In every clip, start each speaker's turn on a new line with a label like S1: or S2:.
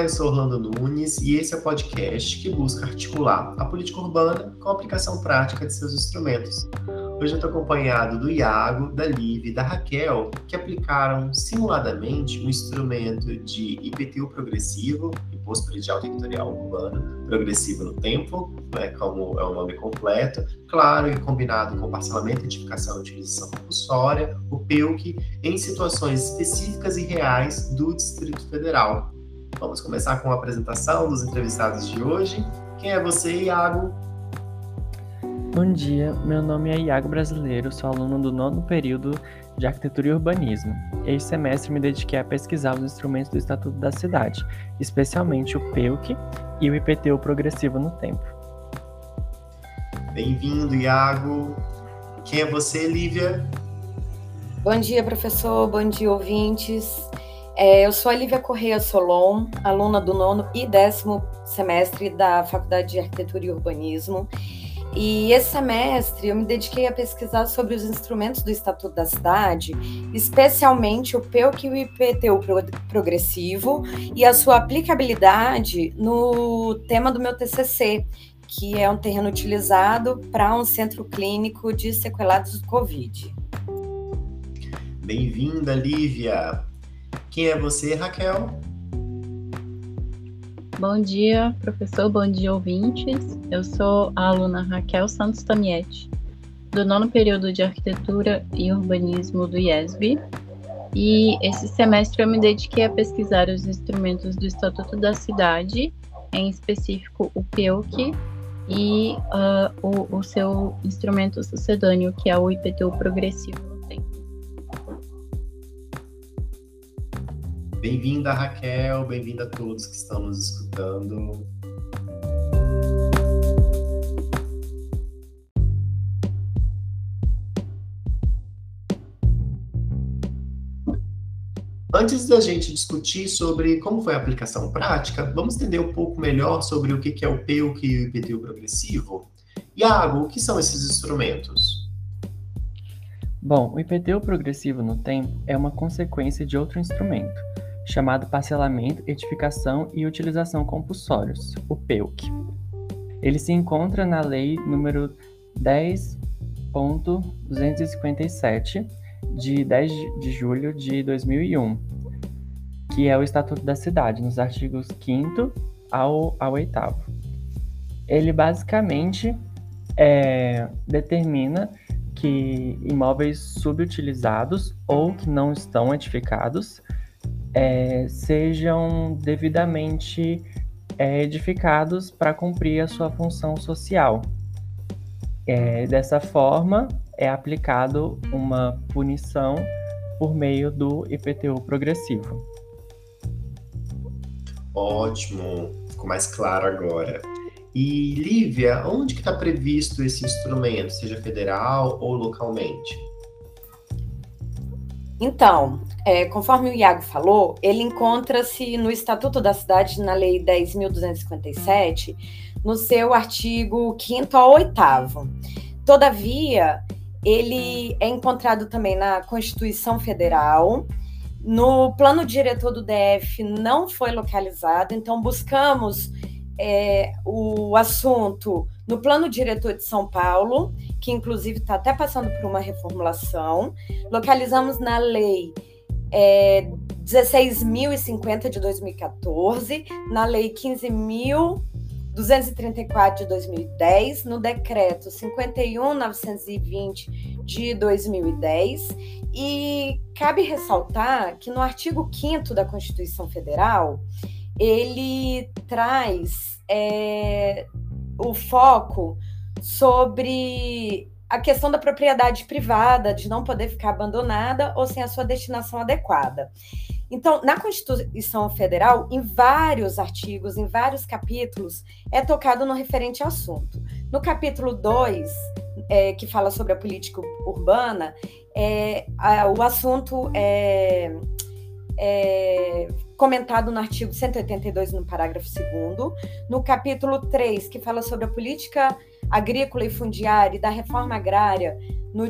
S1: Eu sou Orlando Nunes e esse é o podcast que busca articular a política urbana com a aplicação prática de seus instrumentos. Hoje eu estou acompanhado do Iago, da Liv e da Raquel, que aplicaram simuladamente um instrumento de IPTU progressivo, Imposto Predial Territorial Urbano, progressivo no tempo, né, como é o nome completo, claro, e combinado com parcelamento, identificação e utilização compulsória, o PEUC, em situações específicas e reais do Distrito Federal. Vamos começar com a apresentação dos entrevistados de hoje. Quem é você, Iago?
S2: Bom dia, meu nome é Iago Brasileiro, sou aluno do nono período de Arquitetura e Urbanismo. Este semestre me dediquei a pesquisar os instrumentos do Estatuto da Cidade, especialmente o PEUC e o IPTU progressivo no tempo.
S1: Bem-vindo, Iago. Quem é você, Lívia?
S3: Bom dia, professor. Bom dia, ouvintes. É, eu sou a Lívia Correia Solon, aluna do nono e décimo semestre da Faculdade de Arquitetura e Urbanismo. E esse semestre eu me dediquei a pesquisar sobre os instrumentos do Estatuto da Cidade, especialmente o PEUC e o IPTU progressivo e a sua aplicabilidade no tema do meu TCC, que é um terreno utilizado para um centro clínico de sequelados do Covid.
S1: Bem-vinda, Lívia. Quem é você, Raquel?
S4: Bom dia, professor, bom dia, ouvintes. Eu sou a aluna Raquel Santos Tamietti, do nono período de Arquitetura e Urbanismo do IESB, e esse semestre eu me dediquei a pesquisar os instrumentos do Estatuto da Cidade, em específico o PEUC e uh, o, o seu instrumento sucedâneo, que é o IPTU progressivo.
S1: Bem-vinda, Raquel, bem-vinda a todos que estão nos escutando. Antes da gente discutir sobre como foi a aplicação prática, vamos entender um pouco melhor sobre o que é o PEUC e o IPTU progressivo. Iago, o que são esses instrumentos?
S2: Bom, o IPTU progressivo no tempo é uma consequência de outro instrumento, chamado parcelamento, edificação e utilização compulsórios, o PEUC. Ele se encontra na Lei número 10.257, de 10 de julho de 2001, que é o Estatuto da Cidade, nos artigos 5 ao, ao 8. Ele basicamente é, determina que imóveis subutilizados ou que não estão edificados é, sejam devidamente é, edificados para cumprir a sua função social. É, dessa forma, é aplicado uma punição por meio do IPTU progressivo.
S1: Ótimo, ficou mais claro agora. E Lívia, onde que está previsto esse instrumento, seja federal ou localmente?
S3: Então, é, conforme o Iago falou, ele encontra-se no Estatuto da Cidade, na Lei 10.257, no seu artigo 5 ao 8. Todavia, ele é encontrado também na Constituição Federal. No plano diretor do DF não foi localizado, então buscamos é, o assunto no plano diretor de São Paulo, que inclusive está até passando por uma reformulação. Localizamos na lei é, 16.050 de 2014, na lei 15.234 de 2010, no decreto 51.920 de 2010. E cabe ressaltar que no artigo 5 da Constituição Federal, ele traz é, o foco sobre a questão da propriedade privada, de não poder ficar abandonada ou sem a sua destinação adequada. Então, na Constituição Federal, em vários artigos, em vários capítulos, é tocado no referente assunto. No capítulo 2, é, que fala sobre a política urbana, é, a, o assunto é, é, comentado no artigo 182, no parágrafo 2. No capítulo 3, que fala sobre a política agrícola e fundiária e da reforma agrária, no,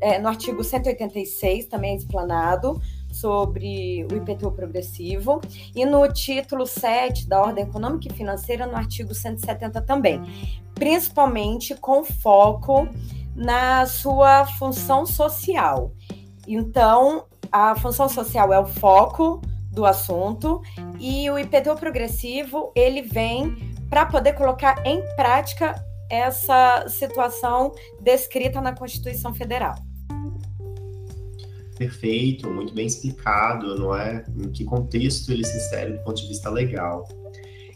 S3: é, no artigo 186, também é explanado sobre o IPTU progressivo, e no título 7 da Ordem Econômica e Financeira, no artigo 170 também, principalmente com foco na sua função social. Então, a função social é o foco do assunto e o IPTU progressivo, ele vem para poder colocar em prática essa situação descrita na Constituição Federal.
S1: Perfeito, muito bem explicado, não é? Em que contexto ele se insere do ponto de vista legal.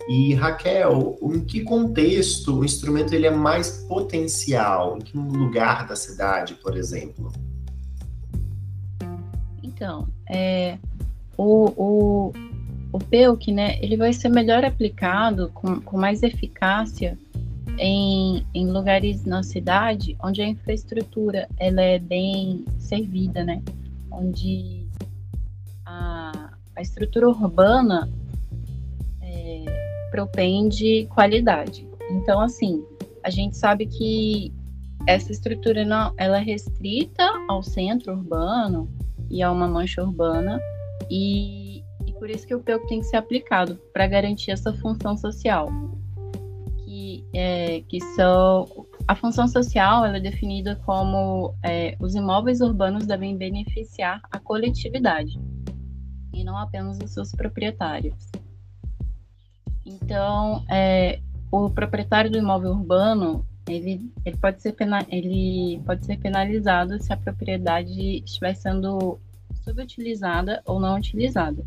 S1: E Raquel, em que contexto o instrumento ele é mais potencial? Em que lugar da cidade, por exemplo?
S4: Então, é, o, o, o PEUC, né, ele vai ser melhor aplicado com, com mais eficácia em, em lugares na cidade onde a infraestrutura ela é bem servida, né? onde a, a estrutura urbana é, propende qualidade. Então, assim, a gente sabe que essa estrutura não, ela é restrita ao centro urbano e a uma mancha urbana e, e por isso que o PEUC tem que ser aplicado para garantir essa função social, que, é, que são a função social é definida como é, os imóveis urbanos devem beneficiar a coletividade e não apenas os seus proprietários. Então, é, o proprietário do imóvel urbano ele, ele, pode ser pena, ele pode ser penalizado se a propriedade estiver sendo subutilizada ou não utilizada.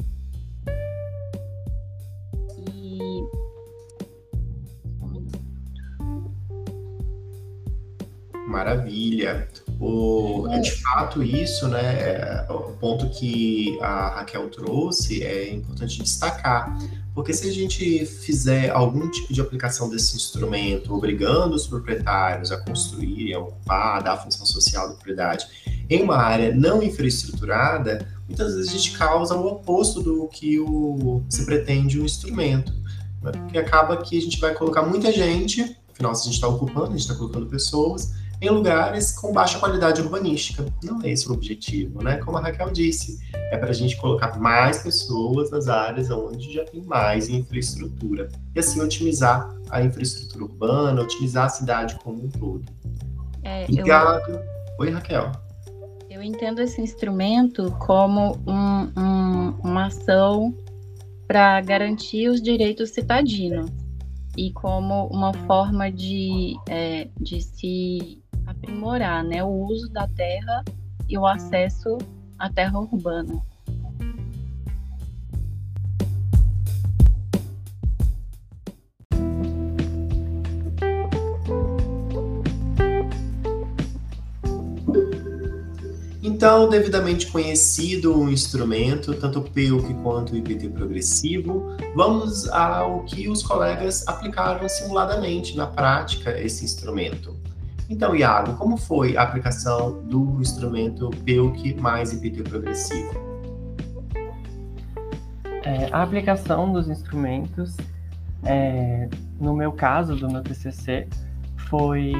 S1: Maravilha. O, é de fato, isso, né, é, o ponto que a Raquel trouxe é importante destacar, porque se a gente fizer algum tipo de aplicação desse instrumento, obrigando os proprietários a construírem, a ocupar, a dar a função social da propriedade em uma área não infraestruturada, muitas vezes a gente causa o oposto do que o, se pretende o instrumento, né? porque acaba que a gente vai colocar muita gente, afinal, se a gente está ocupando, a gente está colocando pessoas, em lugares com baixa qualidade urbanística. Não é esse o objetivo, né? Como a Raquel disse, é para a gente colocar mais pessoas nas áreas onde já tem mais infraestrutura e assim otimizar a infraestrutura urbana, otimizar a cidade como um todo. É, Obrigado. Eu... Oi, Raquel.
S4: Eu entendo esse instrumento como um, um, uma ação para garantir os direitos citadinos e como uma forma de, é, de se aprimorar né, o uso da terra e o acesso à terra urbana.
S1: Então, devidamente conhecido o instrumento, tanto o quanto o IPT progressivo, vamos ao que os colegas aplicaram simuladamente na prática esse instrumento. Então, Iago, como foi a aplicação do instrumento PEUC mais IPT progressivo?
S2: É, a aplicação dos instrumentos, é, no meu caso, do meu TCC, foi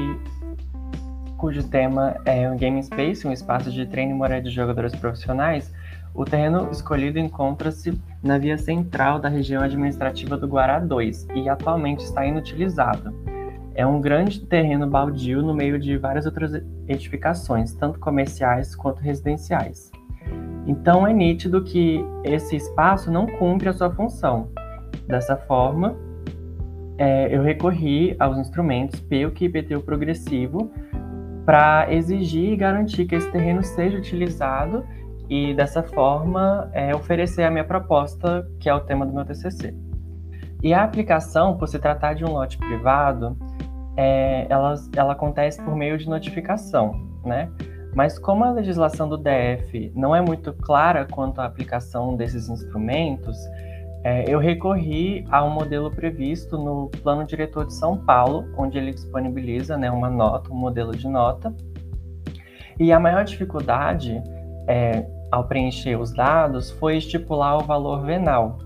S2: cujo tema é um Game Space, um espaço de treino e moradia de jogadores profissionais, o terreno escolhido encontra-se na via central da região administrativa do Guará 2 e atualmente está inutilizado. É um grande terreno baldio no meio de várias outras edificações, tanto comerciais quanto residenciais. Então é nítido que esse espaço não cumpre a sua função. Dessa forma, é, eu recorri aos instrumentos PEUC e IPTU progressivo para exigir e garantir que esse terreno seja utilizado e, dessa forma, é, oferecer a minha proposta, que é o tema do meu TCC. E a aplicação, por se tratar de um lote privado, é, ela, ela acontece por meio de notificação, né? Mas como a legislação do DF não é muito clara quanto à aplicação desses instrumentos, é, eu recorri a um modelo previsto no Plano Diretor de São Paulo, onde ele disponibiliza né, uma nota, um modelo de nota. E a maior dificuldade é, ao preencher os dados foi estipular o valor venal,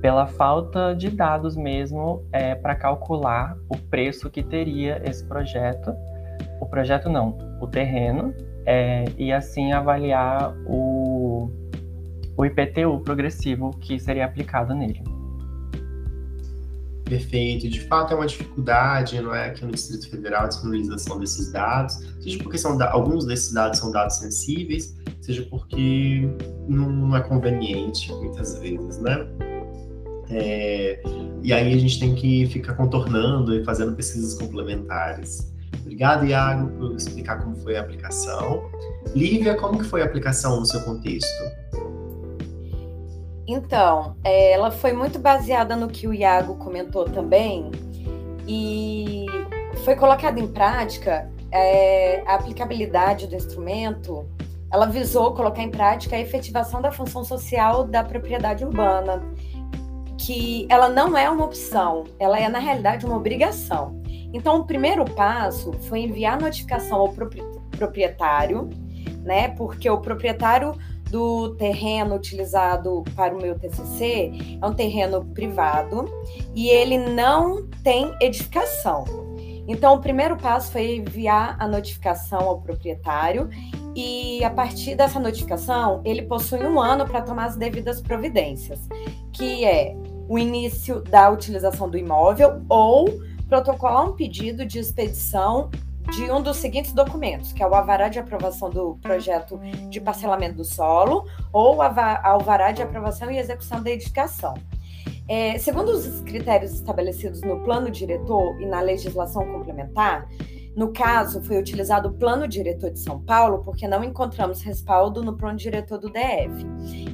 S2: pela falta de dados mesmo é, para calcular o preço que teria esse projeto, o projeto não, o terreno, é, e assim avaliar o, o IPTU progressivo que seria aplicado nele.
S1: Perfeito. De fato, é uma dificuldade, não é, aqui no Distrito Federal, a disponibilização desses dados, seja porque são alguns desses dados são dados sensíveis, seja porque não, é conveniente, muitas vezes, né? É, e aí a gente tem que ficar contornando e fazendo pesquisas complementares. Obrigado, Iago, por explicar como foi a aplicação. Lívia, como que foi a aplicação no seu contexto?
S3: Então, é, ela foi muito baseada no que o Iago comentou também e foi colocada em prática é, a aplicabilidade do instrumento. Ela visou colocar em prática a efetivação da função social da propriedade urbana que ela não é uma opção, ela é na realidade uma obrigação. Então, o primeiro passo foi enviar notificação ao proprietário, né? Porque o proprietário do terreno utilizado para o meu TCC é um terreno privado e ele não tem edificação. Então, o primeiro passo foi enviar a notificação ao proprietário e a partir dessa notificação, ele possui um ano para tomar as devidas providências, que é o início da utilização do imóvel ou protocolar um pedido de expedição de um dos seguintes documentos, que é o alvará de aprovação do projeto de parcelamento do solo ou alvará de aprovação e execução da edificação. É, segundo os critérios estabelecidos no plano diretor e na legislação complementar, no caso, foi utilizado o plano diretor de São Paulo porque não encontramos respaldo no plano diretor do DF.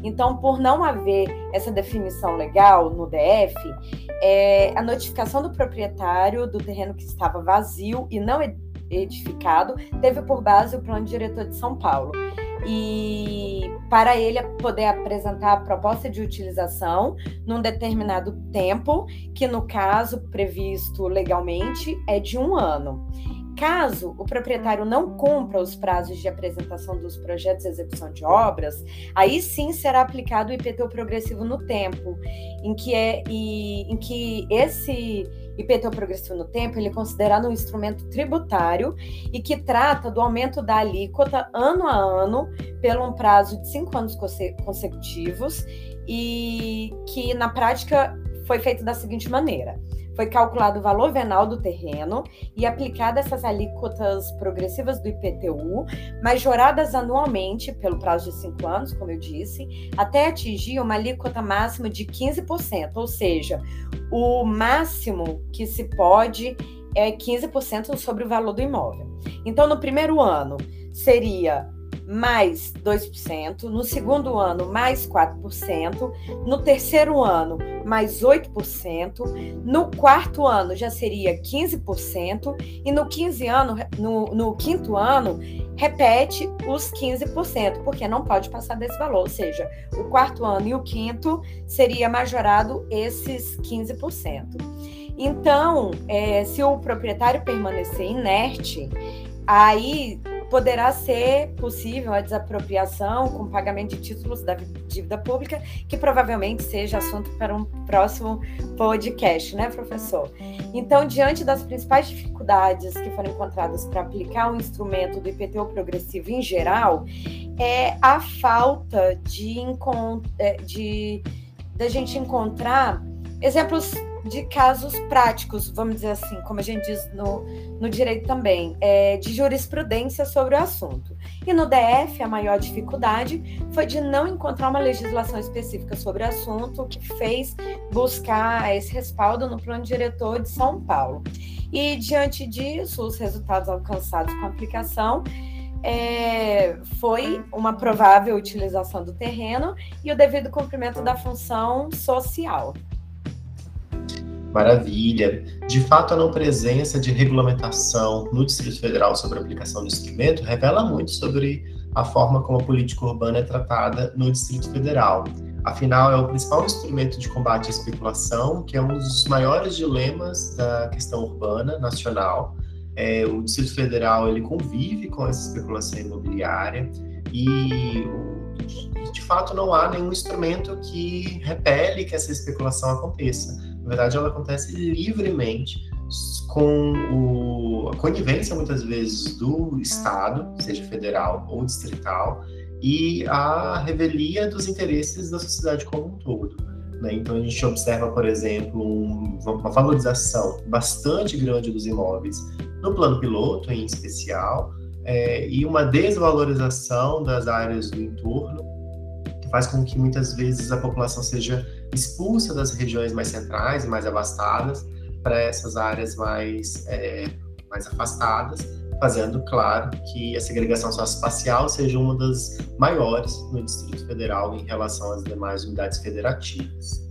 S3: Então, por não haver essa definição legal no DF, é, a notificação do proprietário do terreno que estava vazio e não edificado teve por base o plano diretor de São Paulo. E para ele poder apresentar a proposta de utilização num determinado tempo, que no caso previsto legalmente é de um ano. Caso o proprietário não cumpra os prazos de apresentação dos projetos e execução de obras, aí sim será aplicado o IPTU progressivo no tempo, em que é e, em que esse IPTU progressivo no tempo ele é considerado um instrumento tributário e que trata do aumento da alíquota ano a ano pelo um prazo de cinco anos consecutivos e que na prática foi feito da seguinte maneira foi calculado o valor venal do terreno e aplicada essas alíquotas progressivas do IPTU, majoradas anualmente pelo prazo de cinco anos, como eu disse, até atingir uma alíquota máxima de 15%, ou seja, o máximo que se pode é 15% sobre o valor do imóvel. Então, no primeiro ano, seria mais 2%, no segundo ano, mais 4%, no terceiro ano, mais 8%, no quarto ano já seria 15%, e no, 15 ano, no, no quinto ano, repete os 15%, porque não pode passar desse valor, ou seja, o quarto ano e o quinto seria majorado esses 15%. Então, é, se o proprietário permanecer inerte, aí poderá ser possível a desapropriação com pagamento de títulos da dívida pública, que provavelmente seja assunto para um próximo podcast, né, professor? Então, diante das principais dificuldades que foram encontradas para aplicar o um instrumento do IPTU progressivo em geral, é a falta de, de, de, de a gente encontrar exemplos de casos práticos, vamos dizer assim, como a gente diz no, no direito também, é, de jurisprudência sobre o assunto. E no DF, a maior dificuldade foi de não encontrar uma legislação específica sobre o assunto, o que fez buscar esse respaldo no plano diretor de São Paulo. E diante disso, os resultados alcançados com a aplicação é, foi uma provável utilização do terreno e o devido cumprimento da função social.
S1: Maravilha. De fato, a não presença de regulamentação no Distrito Federal sobre a aplicação do instrumento revela muito sobre a forma como a política urbana é tratada no Distrito Federal. Afinal, é o principal instrumento de combate à especulação, que é um dos maiores dilemas da questão urbana nacional. É, o Distrito Federal ele convive com essa especulação imobiliária e, de fato, não há nenhum instrumento que repele que essa especulação aconteça. Na verdade, ela acontece livremente com o, a conivência, muitas vezes, do Estado, seja federal ou distrital, e a revelia dos interesses da sociedade como um todo. Né? Então, a gente observa, por exemplo, um, uma valorização bastante grande dos imóveis no plano piloto, em especial, é, e uma desvalorização das áreas do entorno, que faz com que muitas vezes a população seja expulsa das regiões mais centrais mais abastadas para essas áreas mais, é, mais afastadas, fazendo claro que a segregação socioespacial seja uma das maiores no Distrito Federal em relação às demais unidades federativas.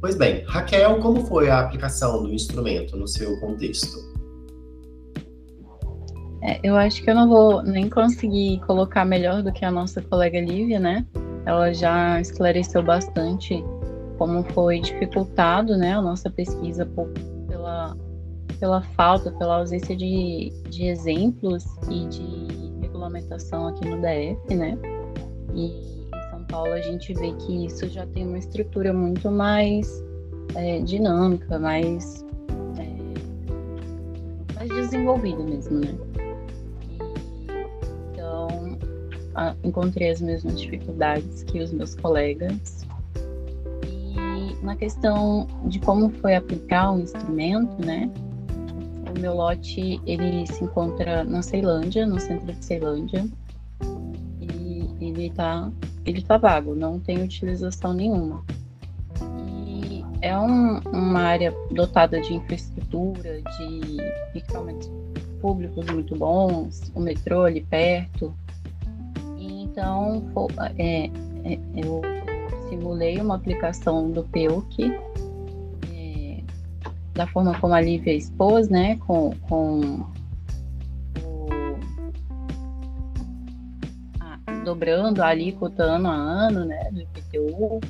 S1: Pois bem, Raquel, como foi a aplicação do instrumento no seu contexto?
S4: É, eu acho que eu não vou nem conseguir colocar melhor do que a nossa colega Lívia, né? Ela já esclareceu bastante como foi dificultado, né, a nossa pesquisa por, pela pela falta, pela ausência de, de exemplos e de regulamentação aqui no DF, né? E em São Paulo a gente vê que isso já tem uma estrutura muito mais é, dinâmica, mais, é, mais desenvolvida mesmo, né? Então, encontrei as mesmas dificuldades que os meus colegas. Na questão de como foi aplicar o instrumento, né? o meu lote ele se encontra na Ceilândia, no centro de Ceilândia. E ele tá, ele tá vago, não tem utilização nenhuma. E é um, uma área dotada de infraestrutura, de equipamentos públicos muito bons, o metrô ali perto. E então é, é, eu simulei uma aplicação do PEUC da forma como a Lívia expôs, né, com, com o, a, dobrando a alíquota ano a ano, né, do IPTU,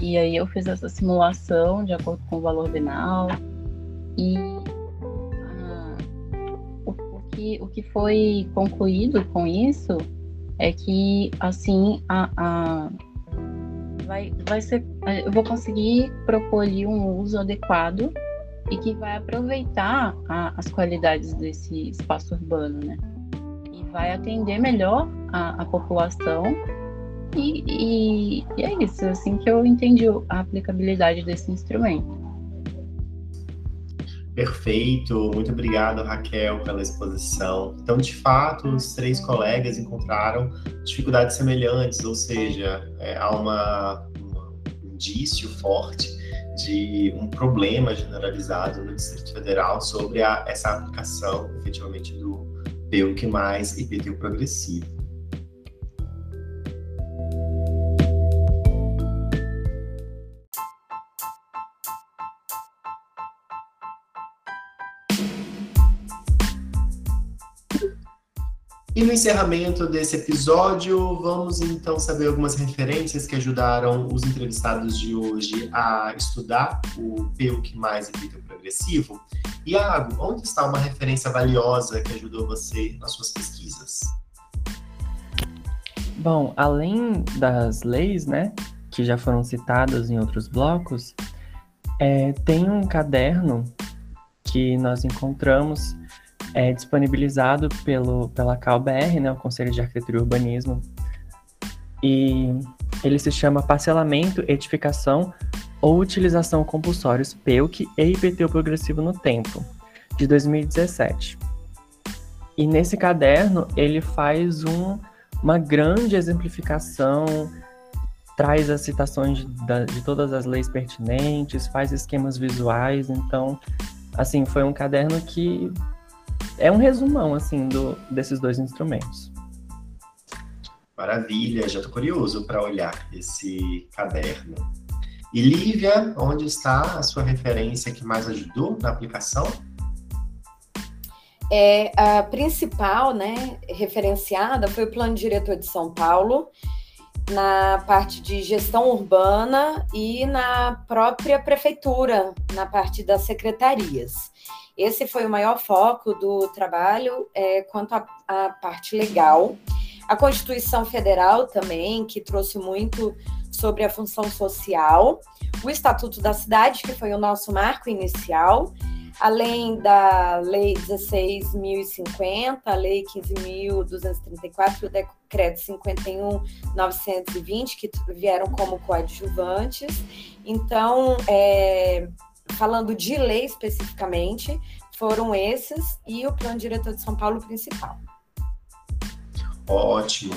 S4: e aí eu fiz essa simulação de acordo com o valor venal, e ah, o, o, que, o que foi concluído com isso é que, assim, a, a vai, vai ser, eu vou conseguir propor ali um uso adequado e que vai aproveitar a, as qualidades desse espaço urbano, né? E vai atender melhor a, a população. E, e, e, é isso, assim que eu entendi a aplicabilidade desse instrumento.
S1: Perfeito, muito obrigado, Raquel, pela exposição. Então, de fato, os três colegas encontraram dificuldades semelhantes, ou seja, é, há uma, um indício forte de um problema generalizado no Distrito Federal sobre a, essa aplicação, efetivamente, do PEUC mais IPTU progressivo. E no encerramento desse episódio, vamos então saber algumas referências que ajudaram os entrevistados de hoje a estudar o PEUC mais efeito progressivo. Iago, onde está uma referência valiosa que ajudou você nas suas pesquisas?
S2: Bom, além das leis, né, que já foram citadas em outros blocos, é, tem um caderno que nós encontramos é disponibilizado pelo, pela CalBR, né, o Conselho de Arquitetura e Urbanismo, e ele se chama Parcelamento, Edificação ou Utilização Compulsórios PEUC e IPTU Progressivo no Tempo, de 2017. E nesse caderno ele faz um, uma grande exemplificação, traz as citações de, de todas as leis pertinentes, faz esquemas visuais, então, assim, foi um caderno que é um resumão, assim, do, desses dois instrumentos.
S1: Maravilha, já estou curioso para olhar esse caderno. E Lívia, onde está a sua referência que mais ajudou na aplicação?
S3: É, a principal, né, referenciada foi o Plano Diretor de São Paulo, na parte de gestão urbana e na própria prefeitura, na parte das secretarias. Esse foi o maior foco do trabalho é, quanto à parte legal. A Constituição Federal também, que trouxe muito sobre a função social. O Estatuto da Cidade, que foi o nosso marco inicial, além da Lei 16.050, a Lei 15.234 e o Decreto 51.920, que vieram como coadjuvantes. Então, é, falando de lei especificamente, foram esses e o Plano Diretor de São Paulo principal.
S1: Ótimo.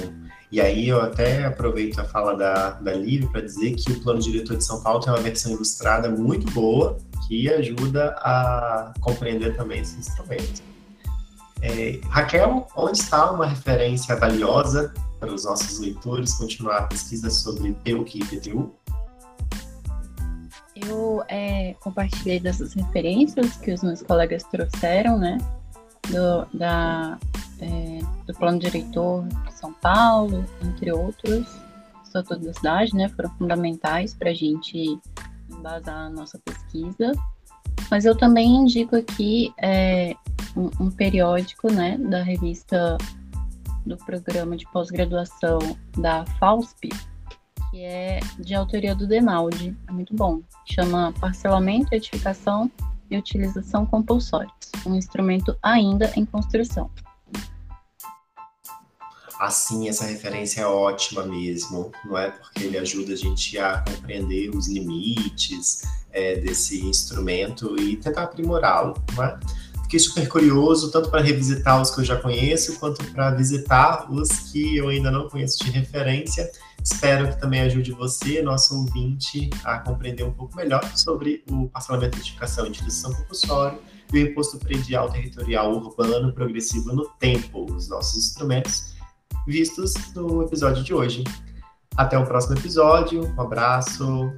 S1: E aí eu até aproveito a fala da, da Lívia para dizer que o Plano Diretor de São Paulo tem uma versão ilustrada muito boa que ajuda a compreender também esse instrumento. É, Raquel, onde está uma referência valiosa para os nossos leitores continuar a pesquisa sobre PUC e PTU?
S4: Eu é, compartilhei dessas referências que os meus colegas trouxeram, né? Do, da, é, do plano diretor de São Paulo, entre outros, Estatuto da Cidade, né? Foram fundamentais para a gente embasar a nossa pesquisa. Mas eu também indico aqui é, um, um periódico, né? Da revista do programa de pós-graduação da FAUSP, que é de autoria do Denaldi, é muito bom. Chama Parcelamento, Edificação e Utilização Compulsórios, um instrumento ainda em construção.
S1: Assim, essa referência é ótima mesmo, não é? Porque ele ajuda a gente a compreender os limites é, desse instrumento e tentar aprimorá-lo, não é? Fiquei super curioso, tanto para revisitar os que eu já conheço, quanto para visitar os que eu ainda não conheço de referência. Espero que também ajude você, nosso ouvinte, a compreender um pouco melhor sobre o parcelamento de edificação e instituição compulsória e o imposto predial territorial urbano progressivo no tempo, os nossos instrumentos vistos no episódio de hoje. Até o próximo episódio, um abraço,